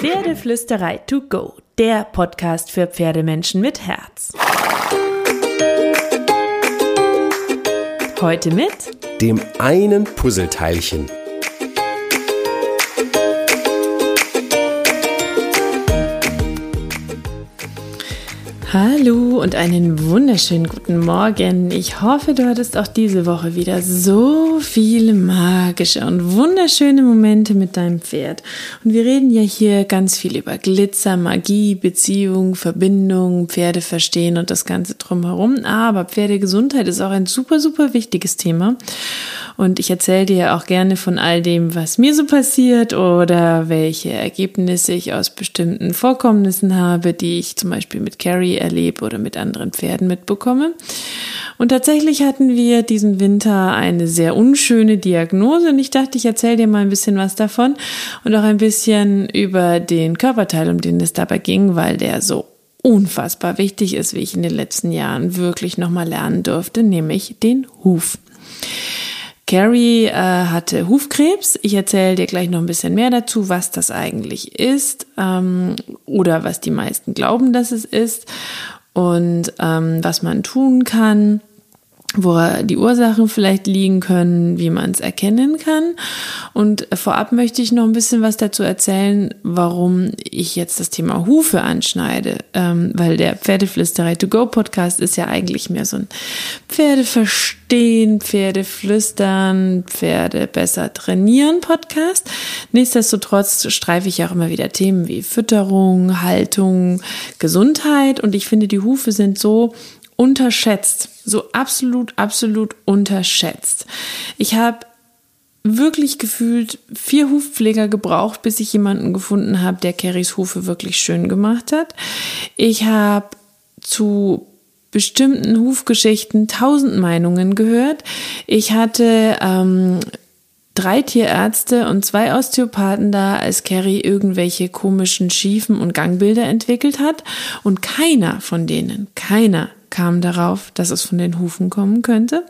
Pferdeflüsterei to go, der Podcast für Pferdemenschen mit Herz. Heute mit dem einen Puzzleteilchen. Hallo und einen wunderschönen guten Morgen. Ich hoffe, du hattest auch diese Woche wieder so viele magische und wunderschöne Momente mit deinem Pferd. Und wir reden ja hier ganz viel über Glitzer, Magie, Beziehung, Verbindung, Pferde verstehen und das Ganze drumherum. Aber Pferdegesundheit ist auch ein super, super wichtiges Thema. Und ich erzähle dir auch gerne von all dem, was mir so passiert oder welche Ergebnisse ich aus bestimmten Vorkommnissen habe, die ich zum Beispiel mit Carrie erlebe oder mit anderen Pferden mitbekomme. Und tatsächlich hatten wir diesen Winter eine sehr unschöne Diagnose und ich dachte, ich erzähle dir mal ein bisschen was davon und auch ein bisschen über den Körperteil, um den es dabei ging, weil der so unfassbar wichtig ist, wie ich in den letzten Jahren wirklich nochmal lernen durfte, nämlich den Huf. Carrie äh, hatte Hufkrebs. Ich erzähle dir gleich noch ein bisschen mehr dazu, was das eigentlich ist ähm, oder was die meisten glauben, dass es ist und ähm, was man tun kann wo die Ursachen vielleicht liegen können, wie man es erkennen kann. Und vorab möchte ich noch ein bisschen was dazu erzählen, warum ich jetzt das Thema Hufe anschneide, ähm, weil der Pferdeflüsterei to go Podcast ist ja eigentlich mehr so ein Pferde verstehen, Pferde flüstern, Pferde besser trainieren Podcast. Nichtsdestotrotz streife ich auch immer wieder Themen wie Fütterung, Haltung, Gesundheit und ich finde, die Hufe sind so unterschätzt, so absolut, absolut unterschätzt. Ich habe wirklich gefühlt vier Hufpfleger gebraucht, bis ich jemanden gefunden habe, der Carries Hufe wirklich schön gemacht hat. Ich habe zu bestimmten Hufgeschichten tausend Meinungen gehört. Ich hatte ähm, drei Tierärzte und zwei Osteopathen da, als Carrie irgendwelche komischen Schiefen und Gangbilder entwickelt hat. Und keiner von denen, keiner kam darauf, dass es von den Hufen kommen könnte,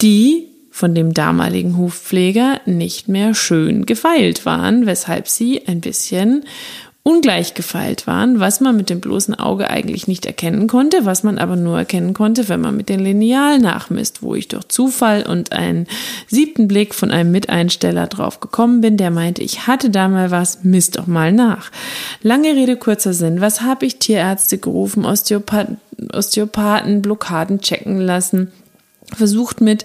die von dem damaligen Hufpfleger nicht mehr schön gefeilt waren, weshalb sie ein bisschen ungleich gefeilt waren, was man mit dem bloßen Auge eigentlich nicht erkennen konnte, was man aber nur erkennen konnte, wenn man mit den Lineal nachmisst, wo ich durch Zufall und einen siebten Blick von einem Miteinsteller drauf gekommen bin, der meinte, ich hatte da mal was, misst doch mal nach. Lange Rede, kurzer Sinn. Was habe ich Tierärzte gerufen, Osteopathen, Osteopathen Blockaden checken lassen? versucht mit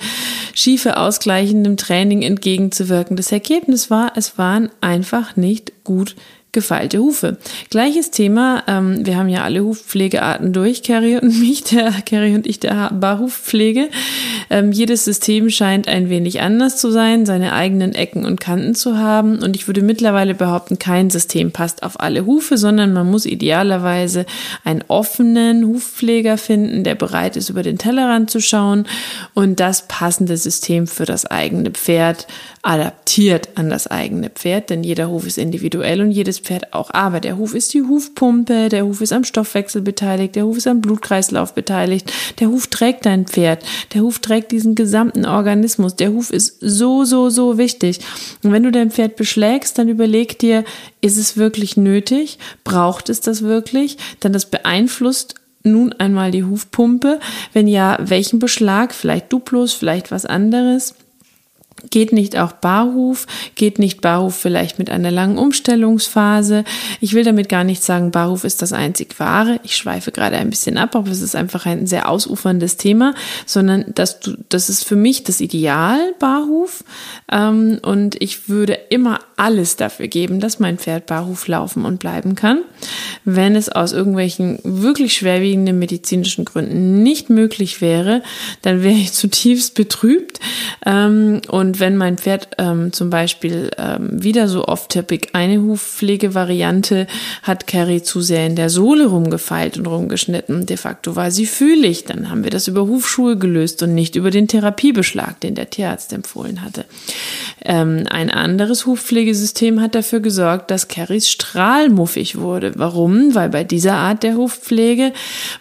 schiefe ausgleichendem Training entgegenzuwirken. Das Ergebnis war, es waren einfach nicht gut gefeilte Hufe. Gleiches Thema, ähm, wir haben ja alle Hufpflegearten durch, Carrie und mich, der Carrie und ich der Barhufpflege. Ähm, jedes System scheint ein wenig anders zu sein, seine eigenen Ecken und Kanten zu haben. Und ich würde mittlerweile behaupten, kein System passt auf alle Hufe, sondern man muss idealerweise einen offenen Hufpfleger finden, der bereit ist, über den Tellerrand zu schauen und das passende System für das eigene Pferd adaptiert an das eigene Pferd, denn jeder Huf ist individuell und jedes Pferd auch. Aber der Huf ist die Hufpumpe, der Huf ist am Stoffwechsel beteiligt, der Huf ist am Blutkreislauf beteiligt, der Huf trägt dein Pferd, der Huf trägt diesen gesamten Organismus. Der Huf ist so, so, so wichtig. Und wenn du dein Pferd beschlägst, dann überleg dir, ist es wirklich nötig? Braucht es das wirklich? Denn das beeinflusst nun einmal die Hufpumpe. Wenn ja, welchen Beschlag? Vielleicht Duplos, vielleicht was anderes. Geht nicht auch Barhuf? Geht nicht Barhuf vielleicht mit einer langen Umstellungsphase? Ich will damit gar nicht sagen, Barhuf ist das einzig wahre. Ich schweife gerade ein bisschen ab, aber es ist einfach ein sehr ausuferndes Thema, sondern dass du, das ist für mich das Ideal Barhuf. Ähm, und ich würde immer alles dafür geben, dass mein Pferd Barhuf laufen und bleiben kann. Wenn es aus irgendwelchen wirklich schwerwiegenden medizinischen Gründen nicht möglich wäre, dann wäre ich zutiefst betrübt. Ähm, und und wenn mein Pferd ähm, zum Beispiel ähm, wieder so off-topic eine Hufpflegevariante hat Carrie zu sehr in der Sohle rumgefeilt und rumgeschnitten. De facto war sie fühlig. Dann haben wir das über Hufschuhe gelöst und nicht über den Therapiebeschlag, den der Tierarzt empfohlen hatte. Ähm, ein anderes Hufpflegesystem hat dafür gesorgt, dass Carries Strahl muffig wurde. Warum? Weil bei dieser Art der Hufpflege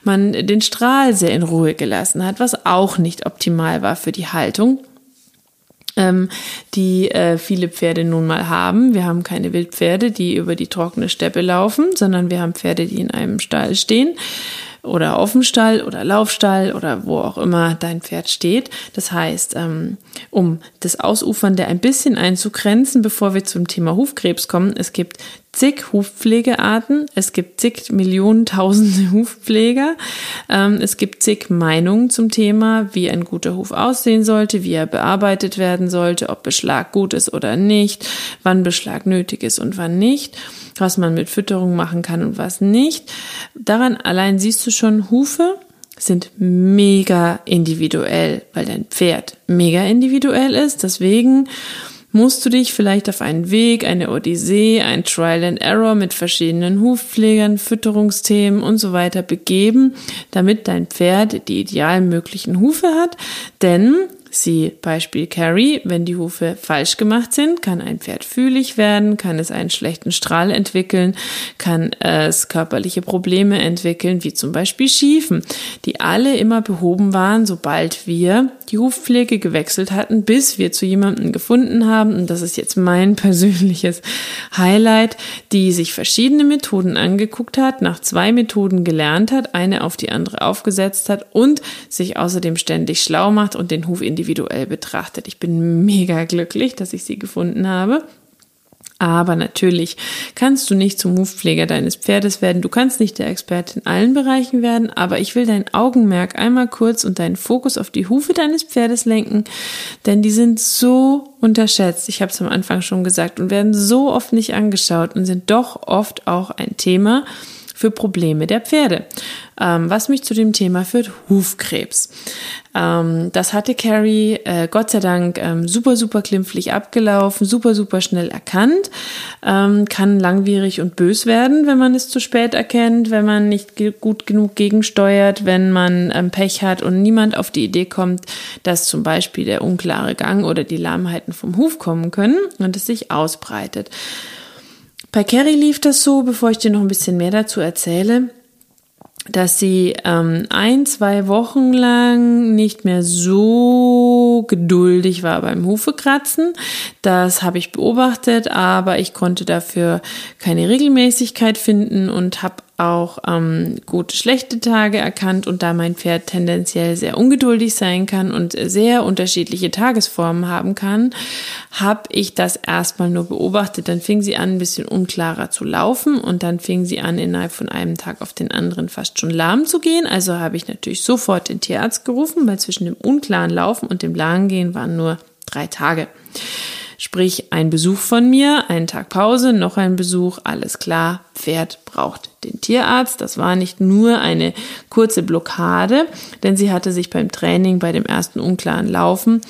man den Strahl sehr in Ruhe gelassen hat, was auch nicht optimal war für die Haltung ähm, die äh, viele Pferde nun mal haben. Wir haben keine Wildpferde, die über die trockene Steppe laufen, sondern wir haben Pferde, die in einem Stall stehen oder auf dem Stall oder Laufstall oder wo auch immer dein Pferd steht. Das heißt, ähm, um das Ausufernde ein bisschen einzugrenzen, bevor wir zum Thema Hufkrebs kommen, es gibt zig Hufpflegearten, es gibt zig Millionen, tausende Hufpfleger, ähm, es gibt zig Meinungen zum Thema, wie ein guter Huf aussehen sollte, wie er bearbeitet werden sollte, ob Beschlag gut ist oder nicht, wann Beschlag nötig ist und wann nicht was man mit Fütterung machen kann und was nicht. Daran allein siehst du schon, Hufe sind mega individuell, weil dein Pferd mega individuell ist. Deswegen musst du dich vielleicht auf einen Weg, eine Odyssee, ein Trial and Error mit verschiedenen Hufpflegern, Fütterungsthemen und so weiter begeben, damit dein Pferd die ideal möglichen Hufe hat. Denn Sie Beispiel Carrie, wenn die Hufe falsch gemacht sind, kann ein Pferd fühlig werden, kann es einen schlechten Strahl entwickeln, kann es körperliche Probleme entwickeln, wie zum Beispiel Schiefen, die alle immer behoben waren, sobald wir die Hufpflege gewechselt hatten, bis wir zu jemandem gefunden haben, und das ist jetzt mein persönliches Highlight, die sich verschiedene Methoden angeguckt hat, nach zwei Methoden gelernt hat, eine auf die andere aufgesetzt hat und sich außerdem ständig schlau macht und den Huf individuell betrachtet. Ich bin mega glücklich, dass ich sie gefunden habe. Aber natürlich kannst du nicht zum Hufpfleger deines Pferdes werden. Du kannst nicht der Experte in allen Bereichen werden. Aber ich will dein Augenmerk einmal kurz und deinen Fokus auf die Hufe deines Pferdes lenken. Denn die sind so unterschätzt. Ich habe es am Anfang schon gesagt und werden so oft nicht angeschaut und sind doch oft auch ein Thema für Probleme der Pferde. Ähm, was mich zu dem Thema führt, Hufkrebs. Ähm, das hatte Carrie äh, Gott sei Dank ähm, super, super klimpflich abgelaufen, super, super schnell erkannt. Ähm, kann langwierig und bös werden, wenn man es zu spät erkennt, wenn man nicht ge gut genug gegensteuert, wenn man ähm, Pech hat und niemand auf die Idee kommt, dass zum Beispiel der unklare Gang oder die Lahmheiten vom Huf kommen können und es sich ausbreitet. Bei Carrie lief das so, bevor ich dir noch ein bisschen mehr dazu erzähle, dass sie ähm, ein, zwei Wochen lang nicht mehr so geduldig war beim Hufekratzen. Das habe ich beobachtet, aber ich konnte dafür keine Regelmäßigkeit finden und habe auch ähm, gute, schlechte Tage erkannt und da mein Pferd tendenziell sehr ungeduldig sein kann und sehr unterschiedliche Tagesformen haben kann, habe ich das erstmal nur beobachtet. Dann fing sie an, ein bisschen unklarer zu laufen und dann fing sie an, innerhalb von einem Tag auf den anderen fast schon lahm zu gehen. Also habe ich natürlich sofort den Tierarzt gerufen, weil zwischen dem unklaren Laufen und dem Lahngehen waren nur drei Tage. Sprich, ein Besuch von mir, einen Tag Pause, noch ein Besuch, alles klar, Pferd braucht den Tierarzt. Das war nicht nur eine kurze Blockade, denn sie hatte sich beim Training, bei dem ersten unklaren Laufen,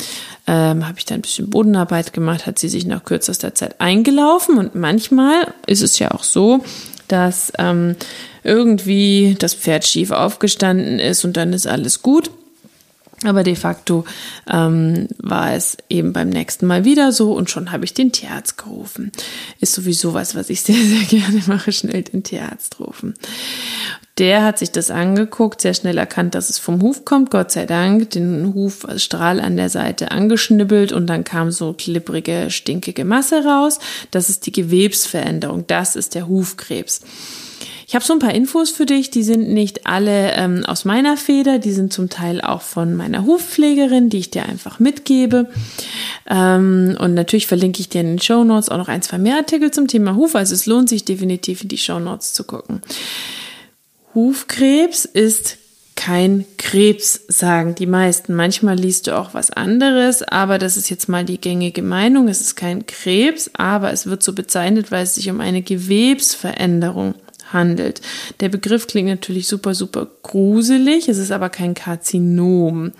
ähm, habe ich da ein bisschen Bodenarbeit gemacht, hat sie sich nach kürzester Zeit eingelaufen und manchmal ist es ja auch so, dass ähm, irgendwie das Pferd schief aufgestanden ist und dann ist alles gut. Aber de facto ähm, war es eben beim nächsten Mal wieder so und schon habe ich den Tierarzt gerufen. Ist sowieso was, was ich sehr, sehr gerne mache, schnell den Tierarzt rufen. Der hat sich das angeguckt, sehr schnell erkannt, dass es vom Huf kommt, Gott sei Dank, den Hufstrahl an der Seite angeschnibbelt und dann kam so klipprige, stinkige Masse raus. Das ist die Gewebsveränderung, das ist der Hufkrebs. Ich habe so ein paar Infos für dich, die sind nicht alle ähm, aus meiner Feder, die sind zum Teil auch von meiner Hufpflegerin, die ich dir einfach mitgebe. Ähm, und natürlich verlinke ich dir in den Show Notes auch noch ein, zwei mehr Artikel zum Thema Huf, also es lohnt sich definitiv in die Show Notes zu gucken. Hufkrebs ist kein Krebs, sagen die meisten. Manchmal liest du auch was anderes, aber das ist jetzt mal die gängige Meinung. Es ist kein Krebs, aber es wird so bezeichnet, weil es sich um eine Gewebsveränderung handelt. Der Begriff klingt natürlich super, super gruselig, es ist aber kein Karzinom.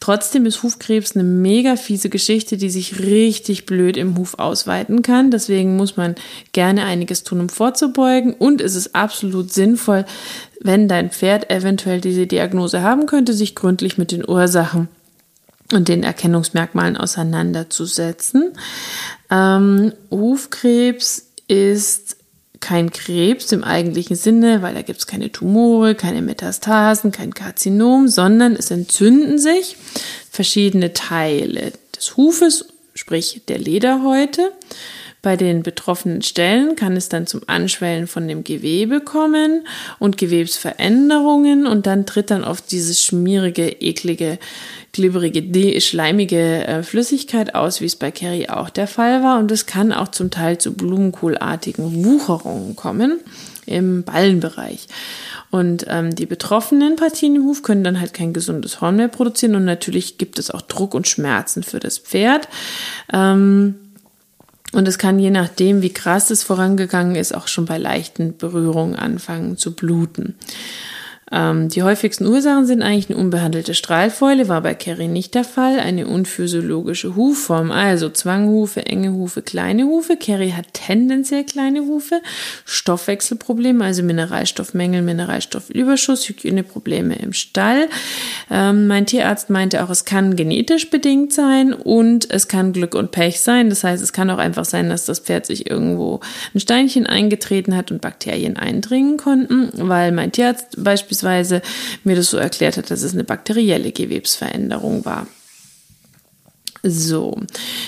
Trotzdem ist Hufkrebs eine mega fiese Geschichte, die sich richtig blöd im Huf ausweiten kann. Deswegen muss man gerne einiges tun, um vorzubeugen. Und es ist absolut sinnvoll, wenn dein Pferd eventuell diese Diagnose haben könnte, sich gründlich mit den Ursachen und den Erkennungsmerkmalen auseinanderzusetzen. Ähm, Hufkrebs ist kein Krebs im eigentlichen Sinne, weil da gibt es keine Tumore, keine Metastasen, kein Karzinom, sondern es entzünden sich verschiedene Teile des Hufes sprich der Lederhäute. Bei den betroffenen Stellen kann es dann zum Anschwellen von dem Gewebe kommen und Gewebsveränderungen und dann tritt dann oft dieses schmierige, eklige, glibberige, schleimige äh, Flüssigkeit aus, wie es bei Carrie auch der Fall war und es kann auch zum Teil zu blumenkohlartigen Wucherungen kommen im Ballenbereich. Und ähm, die betroffenen Partien im Huf können dann halt kein gesundes Horn mehr produzieren und natürlich gibt es auch Druck und Schmerzen für das Pferd. Ähm, und es kann je nachdem, wie krass es vorangegangen ist, auch schon bei leichten Berührungen anfangen zu bluten. Ähm, die häufigsten Ursachen sind eigentlich eine unbehandelte Strahlfäule, war bei Kerry nicht der Fall, eine unphysiologische Hufform, also Zwanghufe, enge Hufe, kleine Hufe. Kerry hat tendenziell kleine Hufe, Stoffwechselprobleme, also Mineralstoffmängel, Mineralstoffüberschuss, Hygieneprobleme im Stall. Ähm, mein Tierarzt meinte auch, es kann genetisch bedingt sein und es kann Glück und Pech sein. Das heißt, es kann auch einfach sein, dass das Pferd sich irgendwo ein Steinchen eingetreten hat und Bakterien eindringen konnten, weil mein Tierarzt beispielsweise beispielsweise mir das so erklärt hat, dass es eine bakterielle Gewebsveränderung war. So,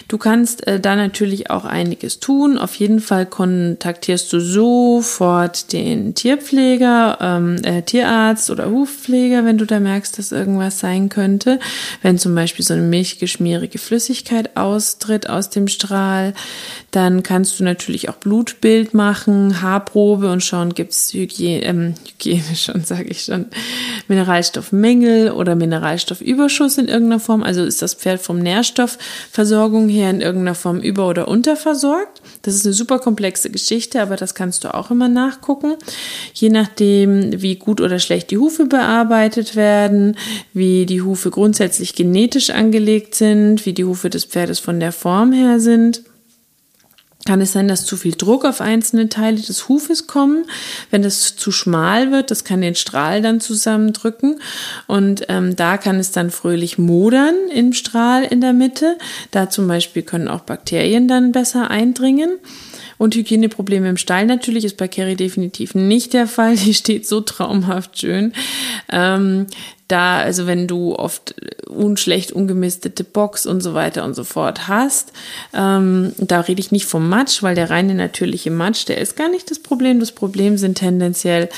du kannst äh, da natürlich auch einiges tun. Auf jeden Fall kontaktierst du sofort den Tierpfleger, ähm, äh, Tierarzt oder Hufpfleger, wenn du da merkst, dass irgendwas sein könnte. Wenn zum Beispiel so eine milchgeschmierige Flüssigkeit austritt aus dem Strahl, dann kannst du natürlich auch Blutbild machen, Haarprobe und schauen, gibt es Hygiene, ähm, Hygiene schon, sage ich schon, Mineralstoffmängel oder Mineralstoffüberschuss in irgendeiner Form. Also ist das Pferd vom Nährstoffversorgung her in irgendeiner Form über- oder unterversorgt. Das ist eine super komplexe Geschichte, aber das kannst du auch immer nachgucken. Je nachdem, wie gut oder schlecht die Hufe bearbeitet werden, wie die Hufe grundsätzlich genetisch angelegt sind, wie die Hufe des Pferdes von der Form her sind kann es sein, dass zu viel Druck auf einzelne Teile des Hufes kommen. Wenn das zu schmal wird, das kann den Strahl dann zusammendrücken. Und ähm, da kann es dann fröhlich modern im Strahl in der Mitte. Da zum Beispiel können auch Bakterien dann besser eindringen. Und Hygieneprobleme im Stall natürlich ist bei Carrie definitiv nicht der Fall. Die steht so traumhaft schön. Ähm, da, also wenn du oft unschlecht ungemistete Box und so weiter und so fort hast, ähm, da rede ich nicht vom Matsch, weil der reine natürliche Matsch, der ist gar nicht das Problem. Das Problem sind tendenziell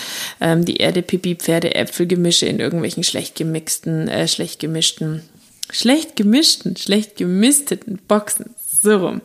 ähm, die Erde, Pipi, Pferde, Äpfelgemische in irgendwelchen schlecht gemixten, äh, schlecht gemischten, schlecht gemischten, schlecht gemisteten Boxen. So rum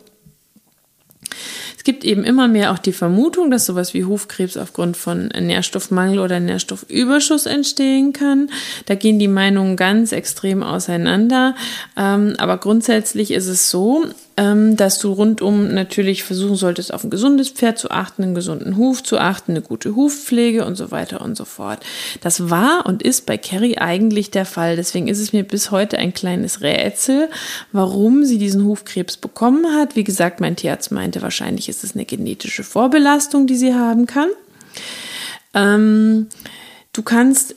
gibt eben immer mehr auch die Vermutung, dass sowas wie Hufkrebs aufgrund von Nährstoffmangel oder Nährstoffüberschuss entstehen kann. Da gehen die Meinungen ganz extrem auseinander. Ähm, aber grundsätzlich ist es so, dass du rundum natürlich versuchen solltest, auf ein gesundes Pferd zu achten, einen gesunden Huf zu achten, eine gute Hufpflege und so weiter und so fort. Das war und ist bei Carrie eigentlich der Fall. Deswegen ist es mir bis heute ein kleines Rätsel, warum sie diesen Hufkrebs bekommen hat. Wie gesagt, mein Tierarzt meinte, wahrscheinlich ist es eine genetische Vorbelastung, die sie haben kann. Ähm, du kannst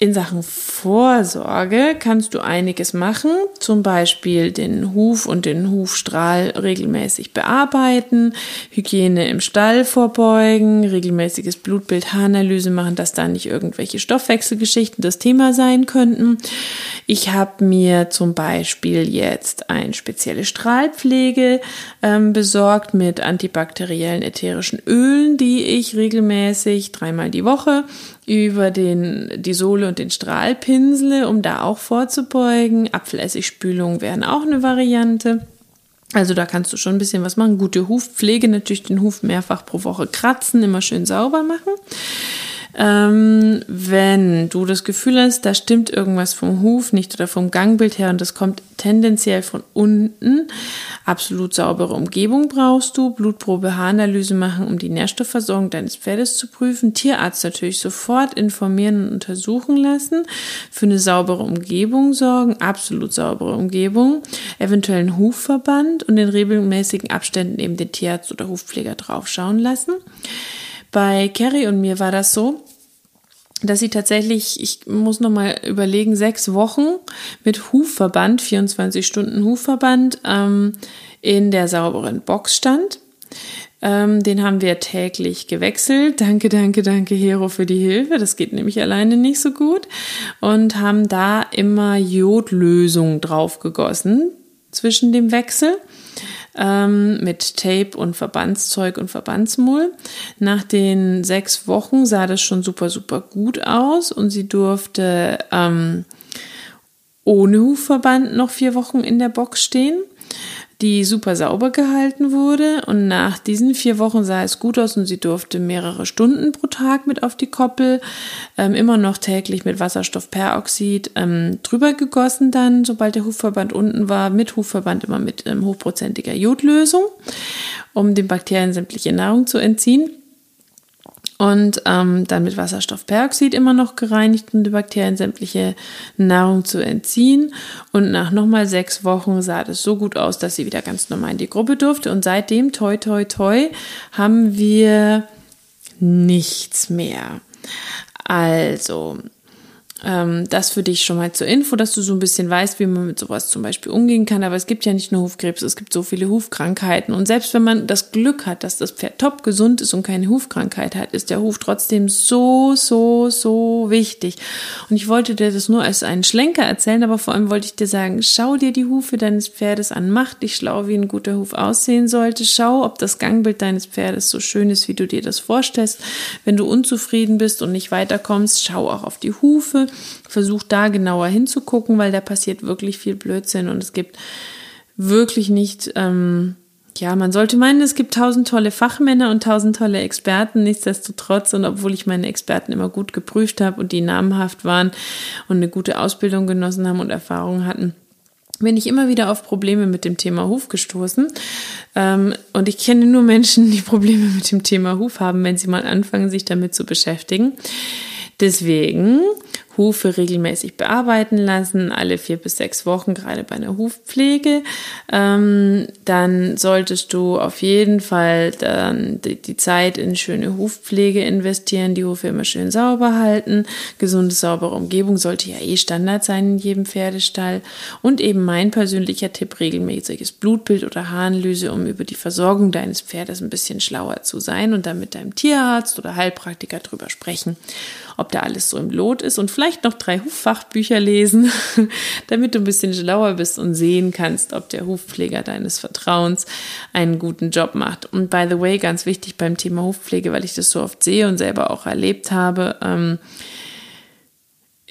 in Sachen Vorsorge kannst du einiges machen, zum Beispiel den Huf und den Hufstrahl regelmäßig bearbeiten, Hygiene im Stall vorbeugen, regelmäßiges Blutbild, Haaranalyse machen, dass da nicht irgendwelche Stoffwechselgeschichten das Thema sein könnten. Ich habe mir zum Beispiel jetzt eine spezielle Strahlpflege ähm, besorgt mit antibakteriellen ätherischen Ölen, die ich regelmäßig dreimal die Woche über den, die Sohle und den Strahl pinsele, um da auch vorzubeugen. Apfelessigspülungen wären auch eine Variante. Also da kannst du schon ein bisschen was machen. Gute Hufpflege, natürlich den Huf mehrfach pro Woche kratzen, immer schön sauber machen. Ähm, wenn du das Gefühl hast, da stimmt irgendwas vom Huf nicht oder vom Gangbild her und das kommt tendenziell von unten, absolut saubere Umgebung brauchst du, Blutprobe, Haaranalyse machen, um die Nährstoffversorgung deines Pferdes zu prüfen, Tierarzt natürlich sofort informieren und untersuchen lassen, für eine saubere Umgebung sorgen, absolut saubere Umgebung, eventuell einen Hufverband und in regelmäßigen Abständen eben den Tierarzt oder Hufpfleger draufschauen lassen. Bei Carrie und mir war das so, dass sie tatsächlich, ich muss noch mal überlegen, sechs Wochen mit Hufverband, 24 Stunden Hufverband, ähm, in der sauberen Box stand. Ähm, den haben wir täglich gewechselt. Danke, danke, danke, Hero, für die Hilfe. Das geht nämlich alleine nicht so gut. Und haben da immer Jodlösung drauf gegossen zwischen dem Wechsel ähm, mit Tape und Verbandszeug und Verbandsmull. Nach den sechs Wochen sah das schon super, super gut aus und sie durfte ähm, ohne Hufverband noch vier Wochen in der Box stehen die super sauber gehalten wurde. Und nach diesen vier Wochen sah es gut aus und sie durfte mehrere Stunden pro Tag mit auf die Koppel, ähm, immer noch täglich mit Wasserstoffperoxid ähm, drüber gegossen dann, sobald der Hufverband unten war, mit Hufverband immer mit ähm, hochprozentiger Jodlösung, um den Bakterien sämtliche Nahrung zu entziehen und ähm, dann mit Wasserstoffperoxid immer noch gereinigt, um die Bakterien sämtliche Nahrung zu entziehen. Und nach nochmal sechs Wochen sah das so gut aus, dass sie wieder ganz normal in die Gruppe durfte. Und seitdem, toi, toi, toi, haben wir nichts mehr. Also, ähm, das für dich schon mal zur Info, dass du so ein bisschen weißt, wie man mit sowas zum Beispiel umgehen kann. Aber es gibt ja nicht nur Hufkrebs, es gibt so viele Hufkrankheiten. Und selbst wenn man das Glück hat, dass das Pferd top gesund ist und keine Hufkrankheit hat, ist der Huf trotzdem so, so, so wichtig. Und ich wollte dir das nur als einen Schlenker erzählen, aber vor allem wollte ich dir sagen, schau dir die Hufe deines Pferdes an, mach dich schlau, wie ein guter Huf aussehen sollte. Schau, ob das Gangbild deines Pferdes so schön ist, wie du dir das vorstellst. Wenn du unzufrieden bist und nicht weiterkommst, schau auch auf die Hufe versuch da genauer hinzugucken, weil da passiert wirklich viel Blödsinn und es gibt wirklich nicht, ähm, ja, man sollte meinen, es gibt tausend tolle Fachmänner und tausend tolle Experten, nichtsdestotrotz. Und obwohl ich meine Experten immer gut geprüft habe und die namenhaft waren und eine gute Ausbildung genossen haben und Erfahrungen hatten, bin ich immer wieder auf Probleme mit dem Thema Huf gestoßen. Ähm, und ich kenne nur Menschen, die Probleme mit dem Thema Huf haben, wenn sie mal anfangen, sich damit zu beschäftigen. Deswegen Hufe regelmäßig bearbeiten lassen, alle vier bis sechs Wochen, gerade bei einer Hufpflege. Ähm, dann solltest du auf jeden Fall dann die, die, Zeit in schöne Hufpflege investieren, die Hufe immer schön sauber halten. Gesunde, saubere Umgebung sollte ja eh Standard sein in jedem Pferdestall. Und eben mein persönlicher Tipp, regelmäßiges Blutbild oder Harnlyse, um über die Versorgung deines Pferdes ein bisschen schlauer zu sein und dann mit deinem Tierarzt oder Heilpraktiker drüber sprechen, ob da alles so im Lot ist und vielleicht noch drei Huffachbücher lesen, damit du ein bisschen schlauer bist und sehen kannst, ob der Hufpfleger deines Vertrauens einen guten Job macht. Und by the way, ganz wichtig beim Thema Hufpflege, weil ich das so oft sehe und selber auch erlebt habe, ähm,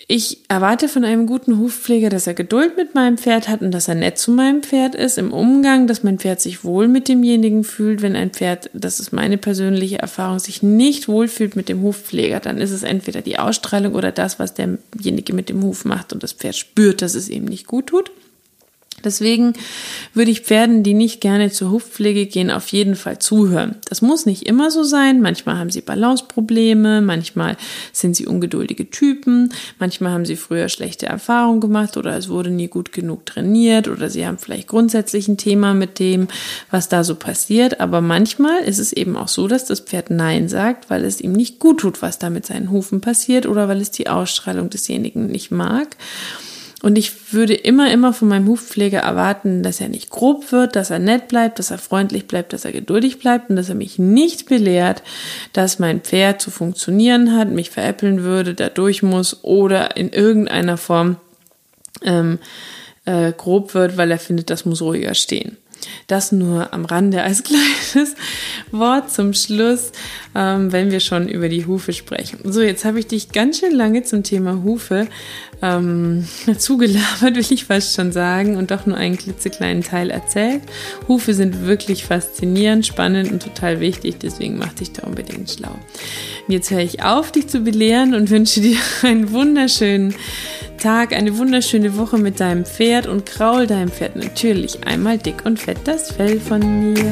ich erwarte von einem guten Hufpfleger, dass er Geduld mit meinem Pferd hat und dass er nett zu meinem Pferd ist im Umgang, dass mein Pferd sich wohl mit demjenigen fühlt. Wenn ein Pferd, das ist meine persönliche Erfahrung, sich nicht wohlfühlt mit dem Hufpfleger, dann ist es entweder die Ausstrahlung oder das, was derjenige mit dem Huf macht und das Pferd spürt, dass es ihm nicht gut tut. Deswegen würde ich Pferden, die nicht gerne zur Hufpflege gehen, auf jeden Fall zuhören. Das muss nicht immer so sein. Manchmal haben sie Balanceprobleme, manchmal sind sie ungeduldige Typen, manchmal haben sie früher schlechte Erfahrungen gemacht oder es wurde nie gut genug trainiert oder sie haben vielleicht grundsätzlich ein Thema mit dem, was da so passiert. Aber manchmal ist es eben auch so, dass das Pferd Nein sagt, weil es ihm nicht gut tut, was da mit seinen Hufen passiert oder weil es die Ausstrahlung desjenigen nicht mag. Und ich würde immer, immer von meinem Hufpfleger erwarten, dass er nicht grob wird, dass er nett bleibt, dass er freundlich bleibt, dass er geduldig bleibt und dass er mich nicht belehrt, dass mein Pferd zu funktionieren hat, mich veräppeln würde, da durch muss oder in irgendeiner Form ähm, äh, grob wird, weil er findet, das muss ruhiger stehen. Das nur am Rande als kleines Wort zum Schluss, ähm, wenn wir schon über die Hufe sprechen. So, jetzt habe ich dich ganz schön lange zum Thema Hufe ähm, zugelabert, will ich fast schon sagen, und doch nur einen klitzekleinen Teil erzählt. Hufe sind wirklich faszinierend, spannend und total wichtig, deswegen mach dich da unbedingt schlau. Jetzt höre ich auf, dich zu belehren und wünsche dir einen wunderschönen Tag, eine wunderschöne Woche mit deinem Pferd und kraul deinem Pferd natürlich einmal dick und fett das Fell von mir.